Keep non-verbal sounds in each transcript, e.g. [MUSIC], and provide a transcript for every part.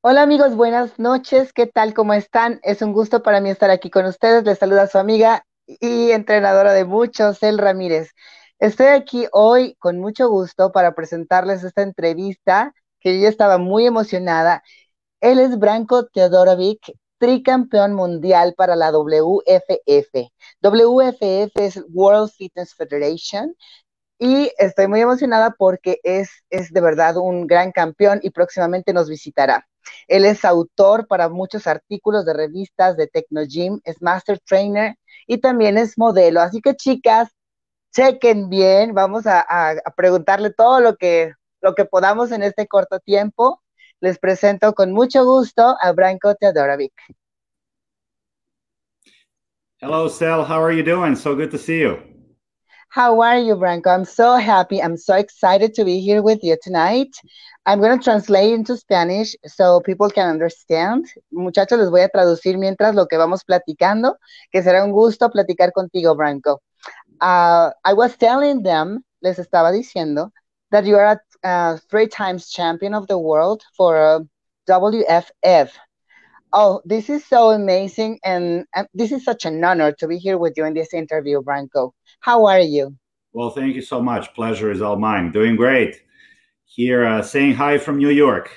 Hola amigos, buenas noches. ¿Qué tal? ¿Cómo están? Es un gusto para mí estar aquí con ustedes. Les saluda su amiga y entrenadora de muchos, El Ramírez. Estoy aquí hoy con mucho gusto para presentarles esta entrevista que yo estaba muy emocionada. Él es Branko Teodorovic, tricampeón mundial para la WFF. WFF es World Fitness Federation y estoy muy emocionada porque es, es de verdad un gran campeón y próximamente nos visitará. Él es autor para muchos artículos de revistas de Gym, es master trainer y también es modelo. Así que chicas, chequen bien, vamos a, a, preguntarle todo lo que, lo que podamos en este corto tiempo. Les presento con mucho gusto a Branko Teodorovic. Hello, Sal. How are you doing? So good to see you. How are you, Branko? I'm so happy. I'm so excited to be here with you tonight. I'm going to translate into Spanish so people can understand. Muchachos, les voy a traducir mientras lo que vamos platicando, que será un gusto platicar contigo, Branko. Uh, I was telling them, les estaba diciendo, that you are a uh, three times champion of the world for uh, WFF. Oh, this is so amazing. And, and this is such an honor to be here with you in this interview, Branko. How are you? Well, thank you so much. Pleasure is all mine. Doing great. Here, uh, saying hi from New York.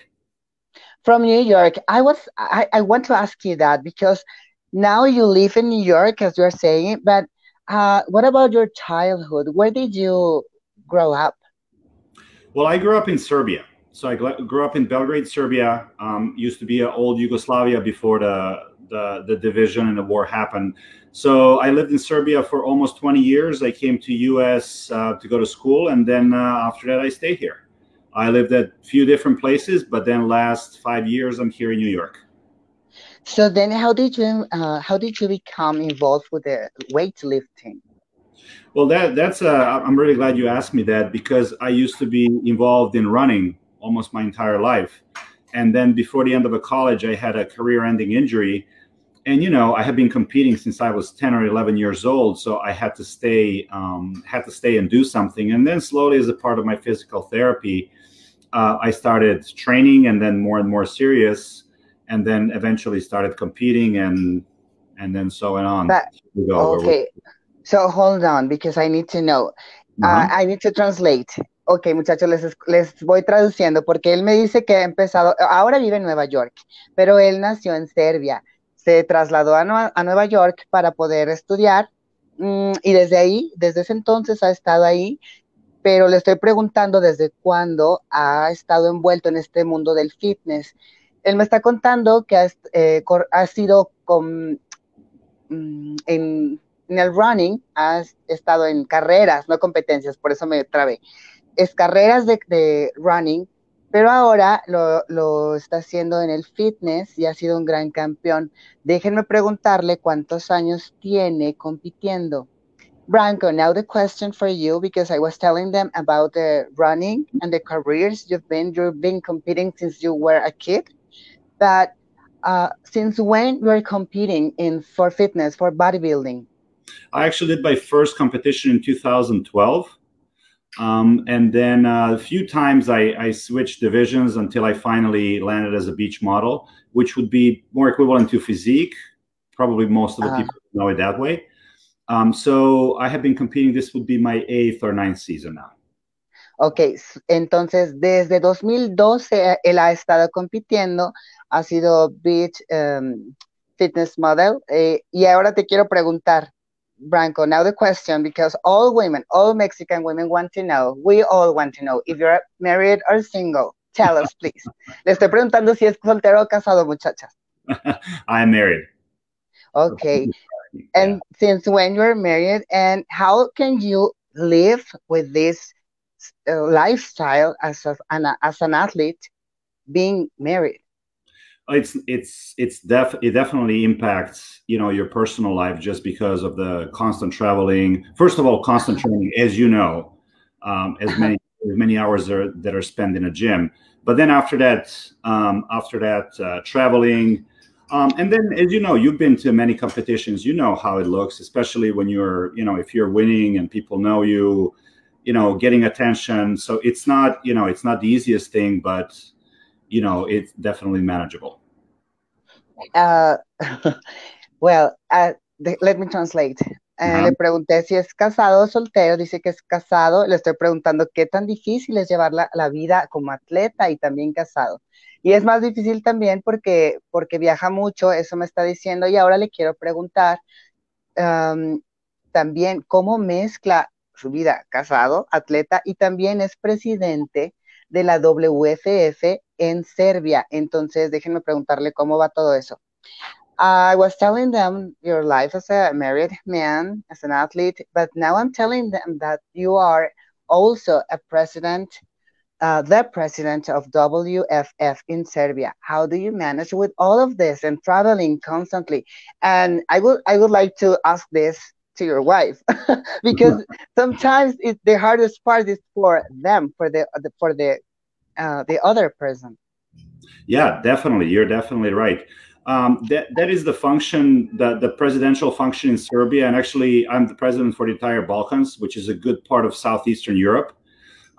From New York, I was. I, I want to ask you that because now you live in New York, as you're saying. But uh, what about your childhood? Where did you grow up? Well, I grew up in Serbia. So I grew up in Belgrade, Serbia. Um, used to be old Yugoslavia before the, the, the division and the war happened. So I lived in Serbia for almost 20 years. I came to U.S. Uh, to go to school, and then uh, after that, I stayed here. I lived at a few different places, but then last five years, I'm here in New York. So then, how did you uh, how did you become involved with the weightlifting? Well, that that's uh, I'm really glad you asked me that because I used to be involved in running almost my entire life, and then before the end of the college, I had a career-ending injury. And you know i have been competing since i was 10 or 11 years old so i had to stay um, had to stay and do something. And then slowly as a part of my physical therapy uh, i started training and then more and more serious and then eventually started competing and and then so and on. But, okay. So hold on because i need to know. Uh, uh-huh. i need to translate Ok, muchachos, les, les, voy traduciendo porque él me dice que ha empezado, ahora vive en Nueva York, pero él nació en Serbia se trasladó a, Nueva York para poder estudiar mm, y desde ahí, desde ese entonces ha estado ahí, pero le estoy preguntando desde cuándo ha estado envuelto en este mundo del fitness. Él me está contando que ha, eh, sido con, mm, en, el running, ha estado en carreras, no competencias, por eso me trabé. Es carreras de, running pero ahora lo, está haciendo en el fitness y ha sido un gran campeón. Déjenme preguntarle cuántos años tiene compitiendo. Branko, now the question for you, because I was telling them about the running and the careers you've been, you've been competing since you were a kid, but uh, since when you are competing in for fitness, for bodybuilding? I actually did my first competition in 2012 um, and then uh, a few times I, I, switched divisions until I finally landed as a beach model, which would be more equivalent to physique. Probably most of the uh, people know it that way. Um, so I have been competing. This would be my eighth or ninth season now. Ok, entonces desde 2012 él ha estado compitiendo, ha sido beach um, fitness model eh, y ahora te quiero preguntar, Branko, now the question, because all women, all Mexican women want to know, we all want to know, if you're married or single, tell us, please. [LAUGHS] Le estoy preguntando si es soltero o casado, muchachas. [LAUGHS] I'm married. Okay. [LAUGHS] And since when you're married, and how can you live with this uh, lifestyle as, a, an, as an athlete being married? It's it's it's def it definitely impacts you know your personal life just because of the constant traveling. First of all constant training as you know um, as many as many hours are, that are spent in a gym. But then after that um, after that uh, traveling um, and then as you know you've been to many competitions. You know how it looks especially when you're you know if you're winning and people know you you know getting attention. So it's not you know it's not the easiest thing but you know, it's definitely manageable. Uh, [LAUGHS] well, uh, let me translate. Uh, Le pregunté si es casado o soltero, dice que es casado. Le estoy preguntando qué tan difícil es llevar la, la, vida como atleta y también casado. Y es más difícil también porque, porque viaja mucho, eso me está diciendo. Y ahora le quiero preguntar um, también cómo mezcla su vida casado, atleta, y también es presidente de la WFF en Serbia. Entonces, déjenme preguntarle cómo va todo eso. I was telling them your life as a married man, as an athlete, but now I'm telling them that you are also a president, uh, the president of WFF in Serbia. How do you manage with all of this and traveling constantly? And I would I would like to ask this to your wife [LAUGHS] because sometimes it, the hardest part is for them, for the, the for the uh, the other person. Yeah, definitely. You're definitely right. Um, that that is the function, the the presidential function in Serbia, and actually, I'm the president for the entire Balkans, which is a good part of southeastern Europe.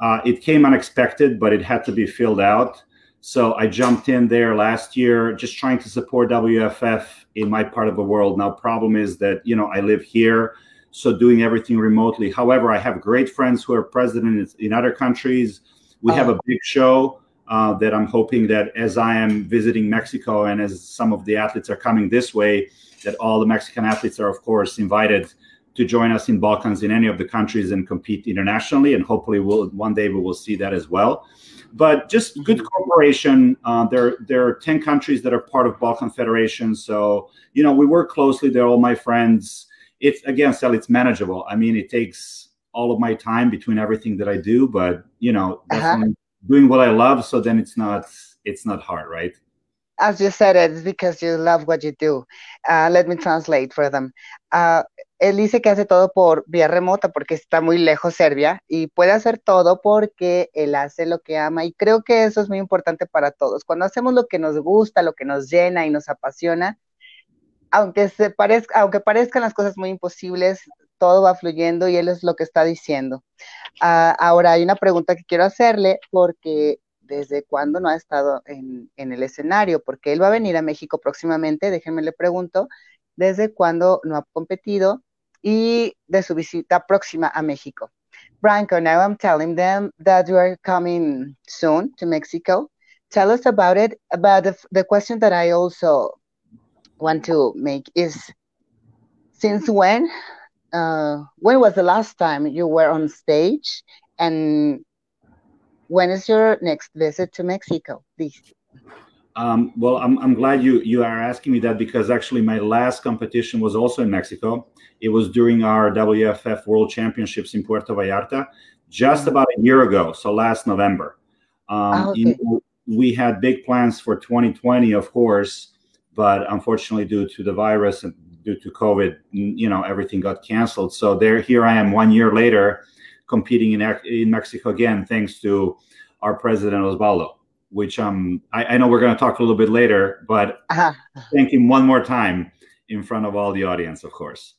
Uh, it came unexpected, but it had to be filled out. So I jumped in there last year, just trying to support WFF in my part of the world. Now, problem is that you know I live here, so doing everything remotely. However, I have great friends who are president in other countries. We have a big show uh, that I'm hoping that as I am visiting Mexico and as some of the athletes are coming this way, that all the Mexican athletes are, of course, invited to join us in Balkans in any of the countries and compete internationally. And hopefully, we'll one day we will see that as well. But just good cooperation. Uh, there, there are ten countries that are part of Balkan Federation, so you know we work closely. They're all my friends. It's again, Sally, it's manageable. I mean, it takes all of my time between everything that I do, but you know, uh-huh doing what I love, so then it's not it's not hard, right? As you said, it's because you love what you do. Uh, let me translate for them. Uh, él dice que hace todo por vía remota porque está muy lejos Serbia y puede hacer todo porque él hace lo que ama y creo que eso es muy importante para todos. Cuando hacemos lo que nos gusta, lo que nos llena y nos apasiona, aunque se parezca, aunque parezcan las cosas muy imposibles, todo va fluyendo y él es lo que está diciendo. Uh, ahora hay una pregunta que quiero hacerle porque desde cuándo no ha estado en, en, el escenario, porque él va a venir a México próximamente, déjenme le pregunto, desde cuándo no ha competido y de su visita próxima a México. Branko, now I'm telling them that you are coming soon to Mexico. Tell us about it. But the, the question that I also want to make is since when uh, when was the last time you were on stage and when is your next visit to Mexico, please? Um, well, I'm, I'm glad you, you are asking me that because actually my last competition was also in Mexico. It was during our WFF World Championships in Puerto Vallarta just about a year ago, so last November. Um, oh, okay. you know, we had big plans for 2020, of course, but unfortunately, due to the virus and due to COVID, you know, everything got canceled. So there, here I am, one year later, competing in in Mexico again, thanks to our president Osvaldo. Which um, I, I know we're going to talk a little bit later, but uh-huh. thank him one more time in front of all the audience, of course.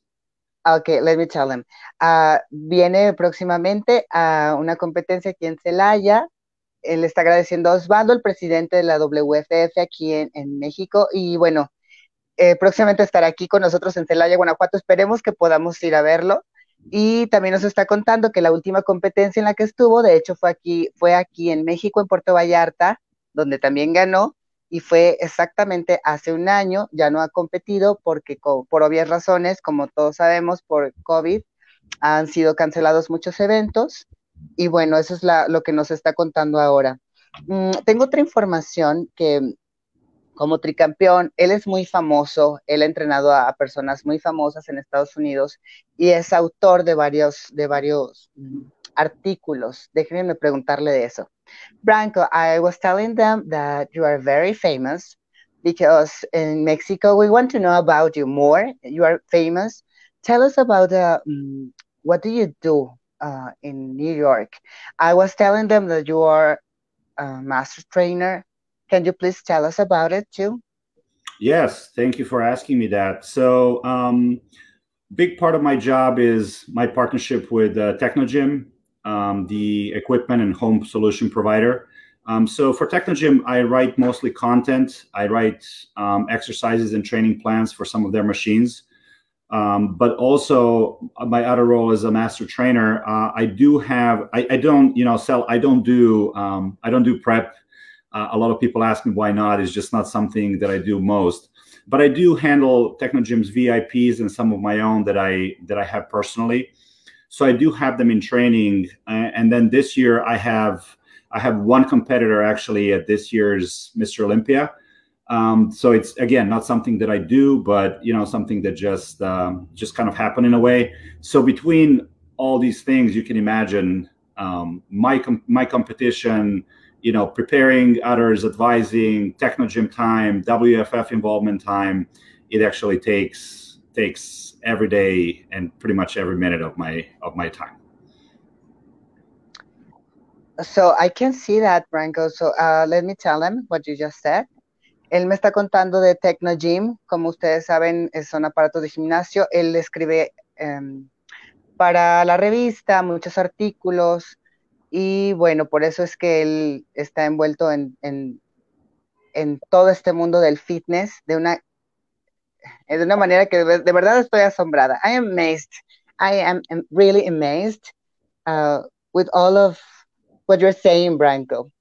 Okay, let me tell him. Uh, viene próximamente a una competencia aquí en Celaya. Él está agradeciendo a Osvaldo, el presidente de la WFF aquí en, en México. Y bueno, eh, próximamente estará aquí con nosotros en Celaya, Guanajuato. Esperemos que podamos ir a verlo. Y también nos está contando que la última competencia en la que estuvo, de hecho, fue aquí, fue aquí en México, en Puerto Vallarta, donde también ganó, y fue exactamente hace un año, ya no ha competido porque por obvias razones, como todos sabemos, por COVID, han sido cancelados muchos eventos. Y bueno, eso es lo que nos está contando ahora. Mm, tengo otra información que como tricampeón. Él es muy famoso, él ha entrenado a, personas muy famosas en Estados Unidos y es autor de varios, de varios mm, artículos. Déjenme preguntarle de eso. Branko, I was telling them that you are very famous because in Mexico we want to know about you more. You are famous. Tell us about uh, what do you do uh, in New York. I was telling them that you are a master trainer Can you please tell us about it too? Yes, thank you for asking me that. So, um, big part of my job is my partnership with uh, Technogym, um, the equipment and home solution provider. Um, so for Technogym, I write mostly content. I write um, exercises and training plans for some of their machines. Um, but also uh, my other role as a master trainer, uh, I do have, I, I, don't, you know, sell, I don't do, um, I don't do prep. Uh, a lot of people ask me why not. It's just not something that I do most. But I do handle Technogym's VIPs and some of my own that I that I have personally. So I do have them in training. and then this year I have I have one competitor actually at this year's Mr. Olympia. Um, so it's again not something that I do, but you know something that just um, just kind of happened in a way. So between all these things, you can imagine um, my com- my competition, you know, preparing others, advising, Technogym time, WFF involvement time. It actually takes takes every day and pretty much every minute of my of my time. So I can see that, Branko. So uh, let me tell him what you just said. Él me está contando de Technogym. Como ustedes saben, son aparatos de gimnasio. Él escribe um, para la revista muchos artículos y bueno, por eso es que él está envuelto en, en, en todo este mundo del fitness de una, de una manera que de, de verdad estoy asombrada. I am amazed. I am really amazed uh, with all of what you're saying, Branko.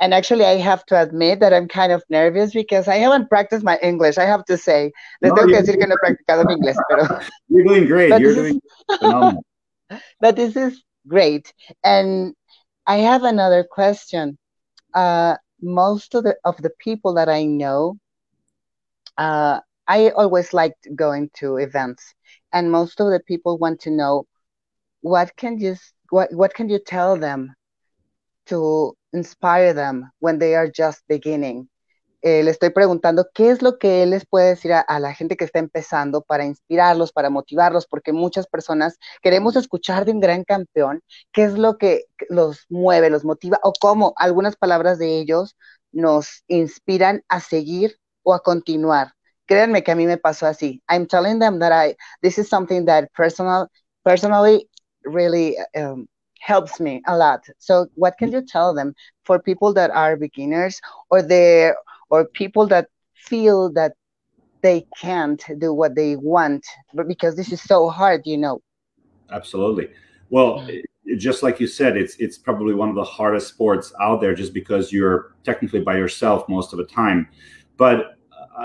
And actually, I have to admit that I'm kind of nervous because I haven't practiced my English. I have to say, les no, tengo que decir que no he practicado mi inglés, pero. [LAUGHS] You're doing great. You're doing is, phenomenal. [LAUGHS] But this is great, and I have another question. Uh, most of the of the people that I know, uh, I always liked going to events, and most of the people want to know what can you what what can you tell them to inspire them when they are just beginning. Eh, le estoy preguntando qué es lo que él les puede decir a, a, la gente que está empezando para inspirarlos, para motivarlos, porque muchas personas queremos escuchar de un gran campeón, qué es lo que los mueve, los motiva, o cómo algunas palabras de ellos nos inspiran a seguir o a continuar. Créanme que a mí me pasó así. I'm telling them that I, this is something that personal, personally really um, helps me a lot. So what can you tell them for people that are beginners or they or people that feel that they can't do what they want but because this is so hard, you know? Absolutely. Well, mm. just like you said, it's it's probably one of the hardest sports out there just because you're technically by yourself most of the time. But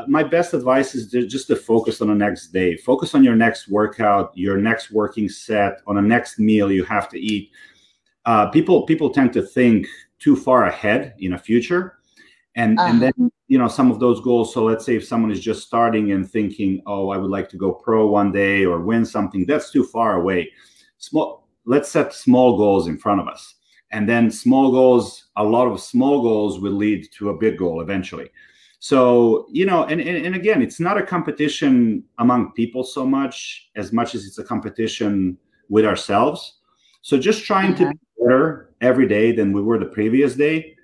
my best advice is to, just to focus on the next day. Focus on your next workout, your next working set, on the next meal you have to eat. Uh, people people tend to think too far ahead in a future, and uh-huh. and then you know some of those goals. So let's say if someone is just starting and thinking, oh, I would like to go pro one day or win something, that's too far away. Small. Let's set small goals in front of us, and then small goals. A lot of small goals will lead to a big goal eventually. So, you know, and, and, and, again, it's not a competition among people so much as much as it's a competition with ourselves. So just trying to be better every day than we were the previous day.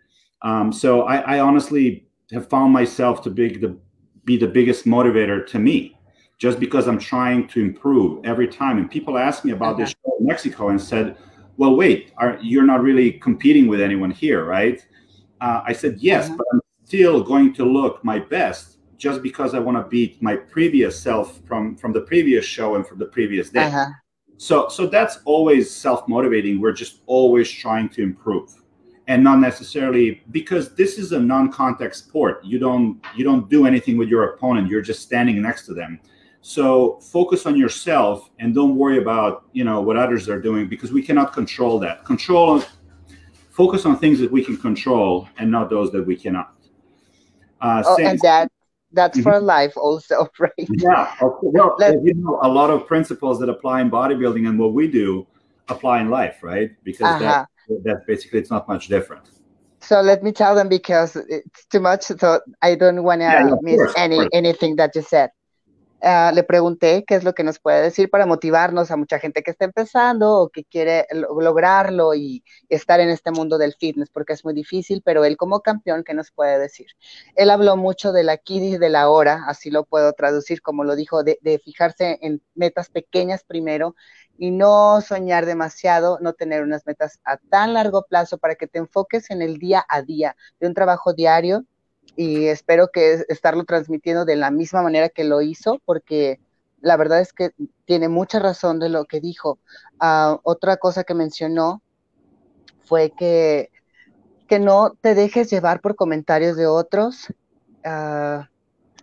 Um, so I, I, honestly have found myself to be the, be the biggest motivator to me just because I'm trying to improve every time. And people ask me about this show in Mexico and said, well, wait, are, you're not really competing with anyone here, right? Uh, I said, yes, but I'm still going to look my best just because I want to beat my previous self from from the previous show and from the previous day. Uh-huh. So so that's always self-motivating. We're just always trying to improve. And not necessarily because this is a non-contact sport. You don't you don't do anything with your opponent. You're just standing next to them. So focus on yourself and don't worry about, you know, what others are doing because we cannot control that. Control focus on things that we can control and not those that we cannot. Uh, oh, and that that's mm-hmm. for life also, [LAUGHS] right? Yeah. Well, you know, a lot of principles that apply in bodybuilding and what we do apply in life, right? Because uh-huh. that, that basically it's not much different. So let me tell them because it's too much, so I don't want to yeah, miss course, any anything that you said. Uh, le pregunté qué es lo que nos puede decir para motivarnos a mucha gente que está empezando o que quiere lograrlo y estar en este mundo del fitness, porque es muy difícil, pero él como campeón, ¿qué nos puede decir? Él habló mucho del aquí y de la hora, así lo puedo traducir, como lo dijo, de fijarse en metas pequeñas primero, y no soñar demasiado, no tener unas metas a tan largo plazo para que te enfoques en el día a día de un trabajo diario y espero que estarlo transmitiendo de la misma manera que lo hizo porque la verdad es que tiene mucha razón de lo que dijo. Ah, otra cosa que mencionó fue que, que no te dejes llevar por comentarios de otros. Uh,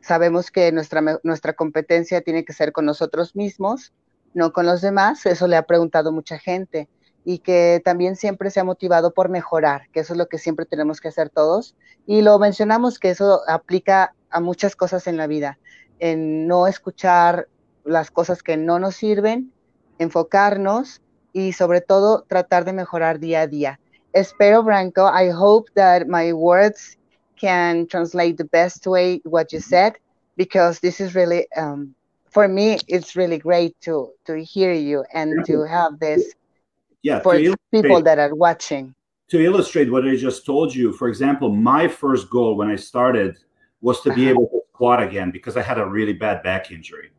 Sabemos que nuestra, nuestra competencia tiene que ser con nosotros mismos, no con los demás. Eso le ha preguntado mucha gente y que también siempre se ha motivado por mejorar, que eso es lo que siempre tenemos que hacer todos. Y lo mencionamos que eso aplica a muchas cosas en la vida, en no escuchar las cosas que no nos sirven, enfocarnos y sobre todo tratar de mejorar día a día. Espero, Branco, I hope that my words can translate the best way what you said because this is really um, for me it's really great to to hear you and to have this yeah for people that are watching to illustrate what i just told you for example my first goal when i started was to be uh-huh. able to squat again because i had a really bad back injury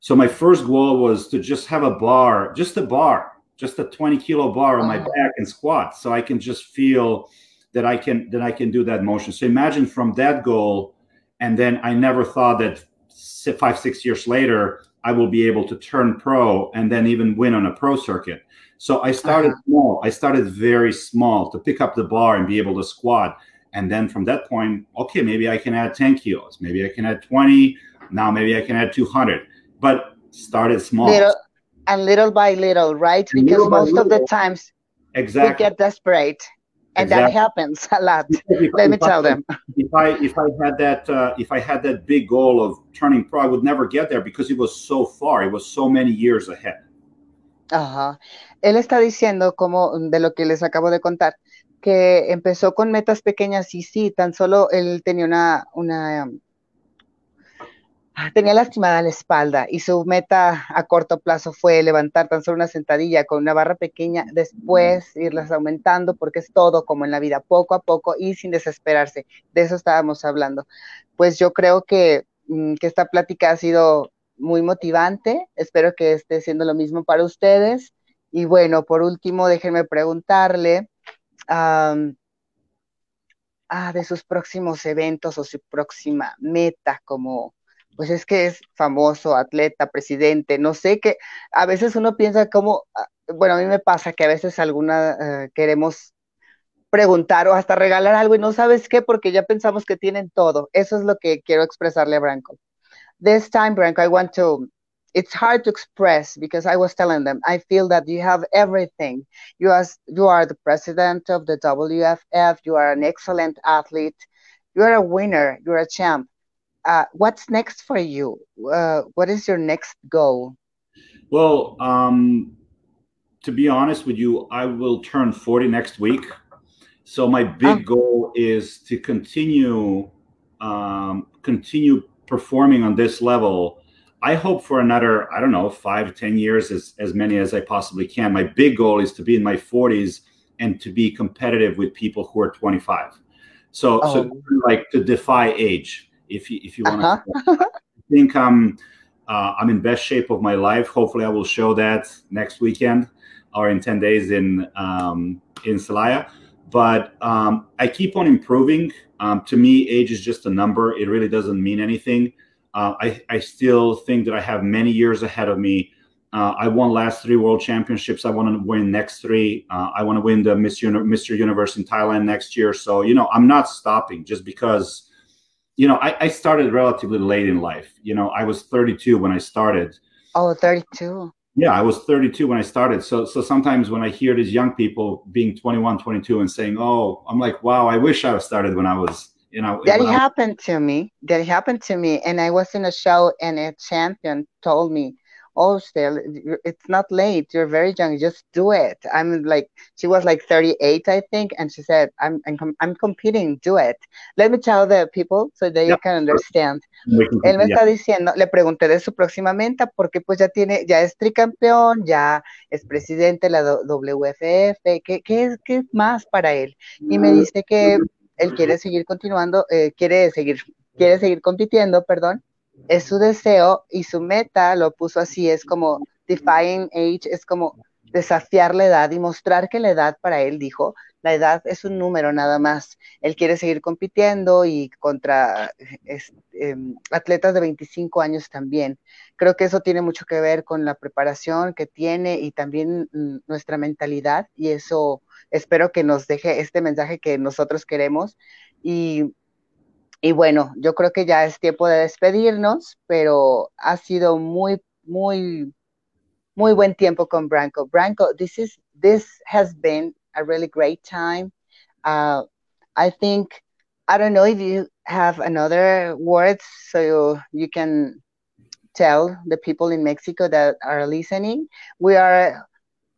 so my first goal was to just have a bar just a bar just a 20 kilo bar on uh-huh. my back and squat so i can just feel that I can that I can do that motion. So imagine from that goal, and then I never thought that five six years later I will be able to turn pro and then even win on a pro circuit. So I started uh-huh. small. I started very small to pick up the bar and be able to squat. And then from that point, okay, maybe I can add 10 kilos. Maybe I can add 20. Now maybe I can add 200. But started small. Little, and little by little, right? Because most little, of the times exactly. we get desperate and exactly. that happens a lot. If, Let me tell I, them. If I if I had that uh, if I had that big goal of turning pro, I would never get there because it was so far. It was so many years ahead. Ajá. Él está diciendo como de lo que les acabo de contar que empezó con metas pequeñas y sí, tan solo él tenía una una tenía lastimada la espalda y su meta a corto plazo fue levantar tan solo una sentadilla con una barra pequeña, después irlas aumentando porque es todo como en la vida, poco a poco y sin desesperarse. De eso estábamos hablando. Pues yo creo que, mm, que esta plática ha sido muy motivante, espero que esté siendo lo mismo para ustedes. Y bueno, por último, déjenme preguntarle ah, de sus próximos eventos o su próxima meta como pues es que es famoso, atleta, presidente, no sé qué, a veces uno piensa como, ah, bueno, a mí me pasa que a veces alguna eh, queremos preguntar o hasta regalar algo y no sabes qué porque ya pensamos que tienen todo. Eso es lo que quiero expresarle a Branco. This time, Branco, I want to, it's hard to express because I was telling them, I feel that you have everything. You are, you are the president of the WFF, you are an excellent athlete, you are a winner, you're a champ uh, what's next for you? Uh, what is your next goal? Well, um, to be honest with you, I will turn 40 next week. So my big oh. goal is to continue um, continue performing on this level. I hope for another, I don't know, five, ten years, as, as many as I possibly can. My big goal is to be in my 40s and to be competitive with people who are 25. So, oh. so like to defy age if you if you want uh-huh. to. [LAUGHS] I think I'm uh, I'm in best shape of my life. Hopefully, I will show that next weekend or in ten days in um, in Celaya. But um, I keep on improving. Um, to me, age is just a number. It really doesn't mean anything. Uh, I, I still think that I have many years ahead of me. Uh, I won last three world championships. I want to win next three. Uh, I want to win the Miss Uni- Mr. Universe in Thailand next year. So you know, I'm not stopping just because you know, I, I, started relatively late in life. You know, I was 32 when I started. Oh, 32. Yeah, I was 32 when I started. So so sometimes when I hear these young people being 21, 22 and saying, "Oh, I'm like, wow, I wish I started when I was, you know." That happened to me. That happened to me and I was in a show and a champion told me, oh still it's not late you're very young just do it. I'm like she was like 38 i think and she said i'm i'm, I'm competing do it. Let me tell the people so that you can understand. Él me está diciendo le pregunté de su próxima meta porque pues ya tiene ya es tricampeón ya es presidente de la WFF ¿qué, qué, es, qué es más para él y me dice que él quiere seguir continuando eh, quiere seguir quiere seguir compitiendo perdón es su deseo y su meta, lo puso así, es como defying age es como desafiar la edad y mostrar que la edad para él, dijo, la edad es un número nada más. Él quiere seguir compitiendo y contra em, atletas de 25 años también. Creo que eso tiene mucho que ver con la preparación que tiene y también mm, nuestra mentalidad y eso espero que nos deje este mensaje que nosotros queremos. Y, y bueno, yo creo que ya es tiempo de despedirnos, pero ha sido muy, muy, muy buen tiempo con Branko. Branko, this is this has been a really great time. Uh, I think I don't know if you have another words so you, you can tell the people in Mexico that are listening. We are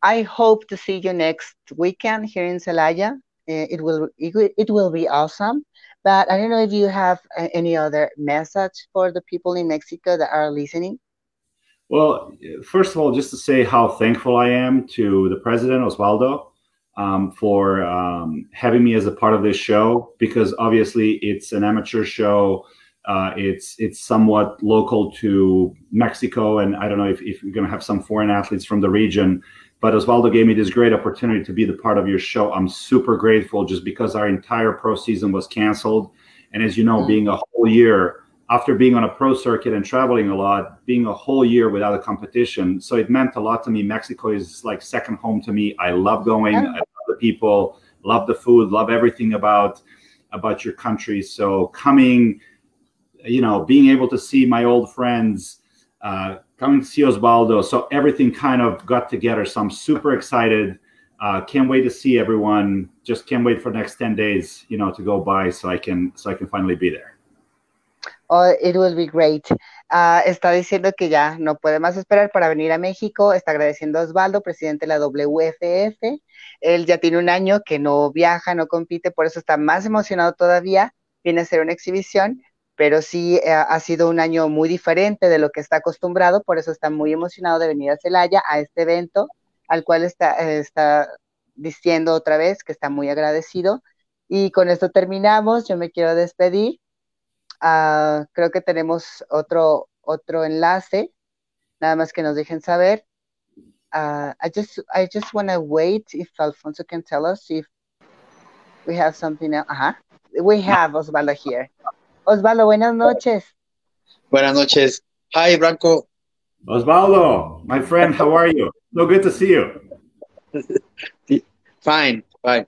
I hope to see you next weekend here in Celaya. Uh, it will it will be awesome. But I don't know if you have any other message for the people in Mexico that are listening. Well, first of all, just to say how thankful I am to the president Osvaldo um, for um, having me as a part of this show because obviously it's an amateur show. Uh, it's it's somewhat local to Mexico, and I don't know if, if you're going to have some foreign athletes from the region. But Osvaldo gave me this great opportunity to be the part of your show. I'm super grateful just because our entire pro season was canceled. And as you know, mm-hmm. being a whole year after being on a pro circuit and traveling a lot, being a whole year without a competition. So it meant a lot to me. Mexico is like second home to me. I love going. I love the people, love the food, love everything about about your country. So coming, you know, being able to see my old friends, uh, coming to see Osvaldo. So everything kind of got together. So I'm super excited. Uh, can't wait to see everyone. Just can't wait for the next 10 days, you know, to go by so I can so I can finally be there. Oh, it will be great. Uh, está diciendo que ya no puede más esperar para venir a México. Está agradeciendo a Osvaldo, presidente de la WFF. Él ya tiene un año que no viaja, no compite, por eso está más emocionado todavía. Viene a hacer una exhibición pero sí eh, ha sido un año muy diferente de lo que está acostumbrado, por eso está muy emocionado de venir a Celaya, a este evento, al cual está, eh, diciendo otra vez que está muy agradecido. Y con esto terminamos, yo me quiero despedir. Uh, creo que tenemos otro, otro enlace, nada más que nos dejen saber. Uh, I just I just want to wait if Alfonso can tell us if we have something else. Uh -huh. We have Osvaldo here. Osvaldo, buenas noches. Buenas noches. Hi, Branco. Osvaldo, my friend, how are you? So good to see you. [LAUGHS] fine, fine.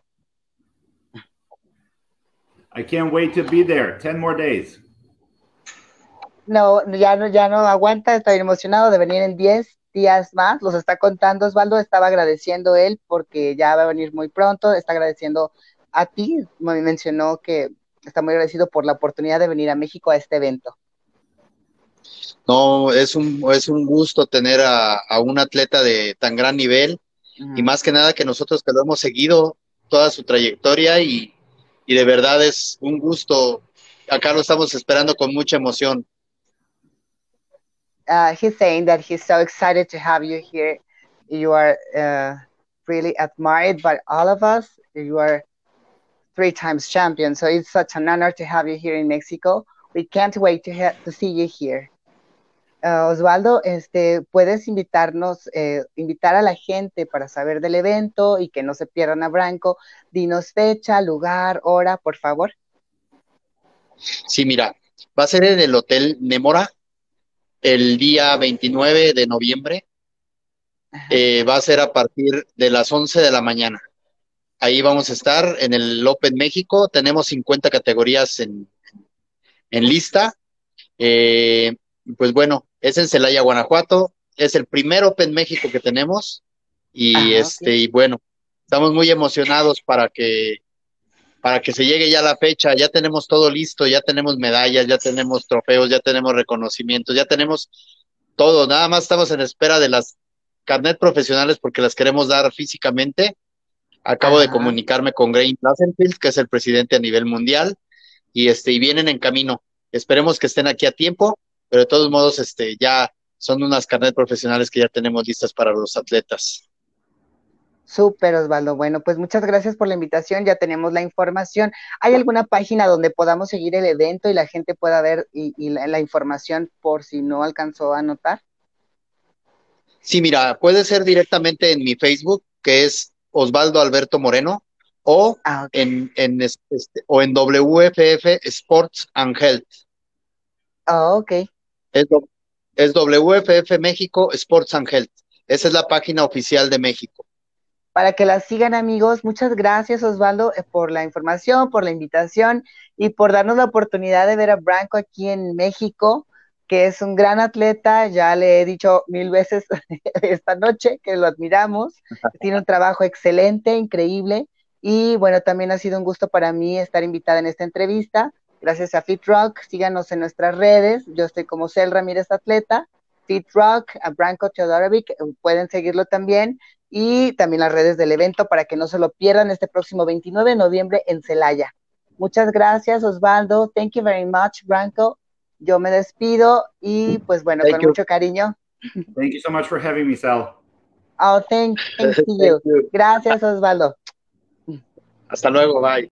I can't wait to be there. 10 more days. No, ya no, ya no aguanta, estoy emocionado de venir en 10 días más. Los está contando Osvaldo, estaba agradeciendo él porque ya va a venir muy pronto, está agradeciendo a ti, me mencionó que está muy agradecido por la oportunidad de venir a México a este evento. No, es un, es un gusto tener a, un atleta de tan gran nivel y más que nada que nosotros que lo hemos seguido toda su trayectoria y, y de verdad es un gusto. Acá lo estamos esperando con mucha emoción. Uh, he's saying that he's so excited to have you here. You are uh, really admired by all of us. You are three times champion. So it's such an honor to have you here in Mexico. We can't wait to, to see you here. Uh, Osvaldo, este, puedes invitarnos, eh, invitar a la gente para saber del evento y que no se pierdan a Branco. Dinos fecha, lugar, hora, por favor. Sí, mira, va a ser en el Hotel Nemora el día 29 de noviembre. Eh, va a ser a partir de las 11 de la mañana. Ahí vamos a estar en el Open México. Tenemos 50 categorías en, lista. Eh, pues bueno, es en Celaya, Guanajuato. Es el primer Open México que tenemos. Y este, y bueno, estamos muy emocionados para que para que se llegue ya la fecha, ya tenemos todo listo, ya tenemos medallas, ya tenemos trofeos, ya tenemos reconocimientos, ya tenemos todo, nada más estamos en espera de las carnet profesionales porque las queremos dar físicamente Acabo de comunicarme con Graham Placenfield, que es el presidente a nivel mundial, y este, y vienen en camino. Esperemos que estén aquí a tiempo, pero de todos modos, este, ya son unas carnet profesionales que ya tenemos listas para los atletas. Súper, Osvaldo. Bueno, pues muchas gracias por la invitación. Ya tenemos la información. ¿Hay alguna página donde podamos seguir el evento y la gente pueda ver y, la, información por si no alcanzó a anotar? Sí, mira, puede ser directamente en mi Facebook, que es Osvaldo Alberto Moreno, o ah, en, en este, o en WFF Sports and Health. Ah, ok. Es, es WFF México Sports and Health. Esa es la página oficial de México. Para que la sigan amigos, muchas gracias Osvaldo eh, por la información, por la invitación y por darnos la oportunidad de ver a Branco aquí en México que es un gran atleta, ya le he dicho mil veces [LAUGHS] esta noche que lo admiramos, [LAUGHS] tiene un trabajo excelente, increíble, y bueno, también ha sido un gusto para mí estar invitada en esta entrevista, gracias a Fit Rock, síganos en nuestras redes, yo estoy como Cel Ramírez Atleta, Fit Rock, a Branko Teodorovic, pueden seguirlo también, y también las redes del evento para que no se lo pierdan este próximo 29 de noviembre en Celaya. Muchas gracias, Osvaldo. Thank you very much, Branko. Yo me despido y pues bueno, con mucho cariño. Thank you so much for having me, Sal. Oh, thank, thank [LAUGHS] you. Gracias, Osvaldo. Hasta luego, bye.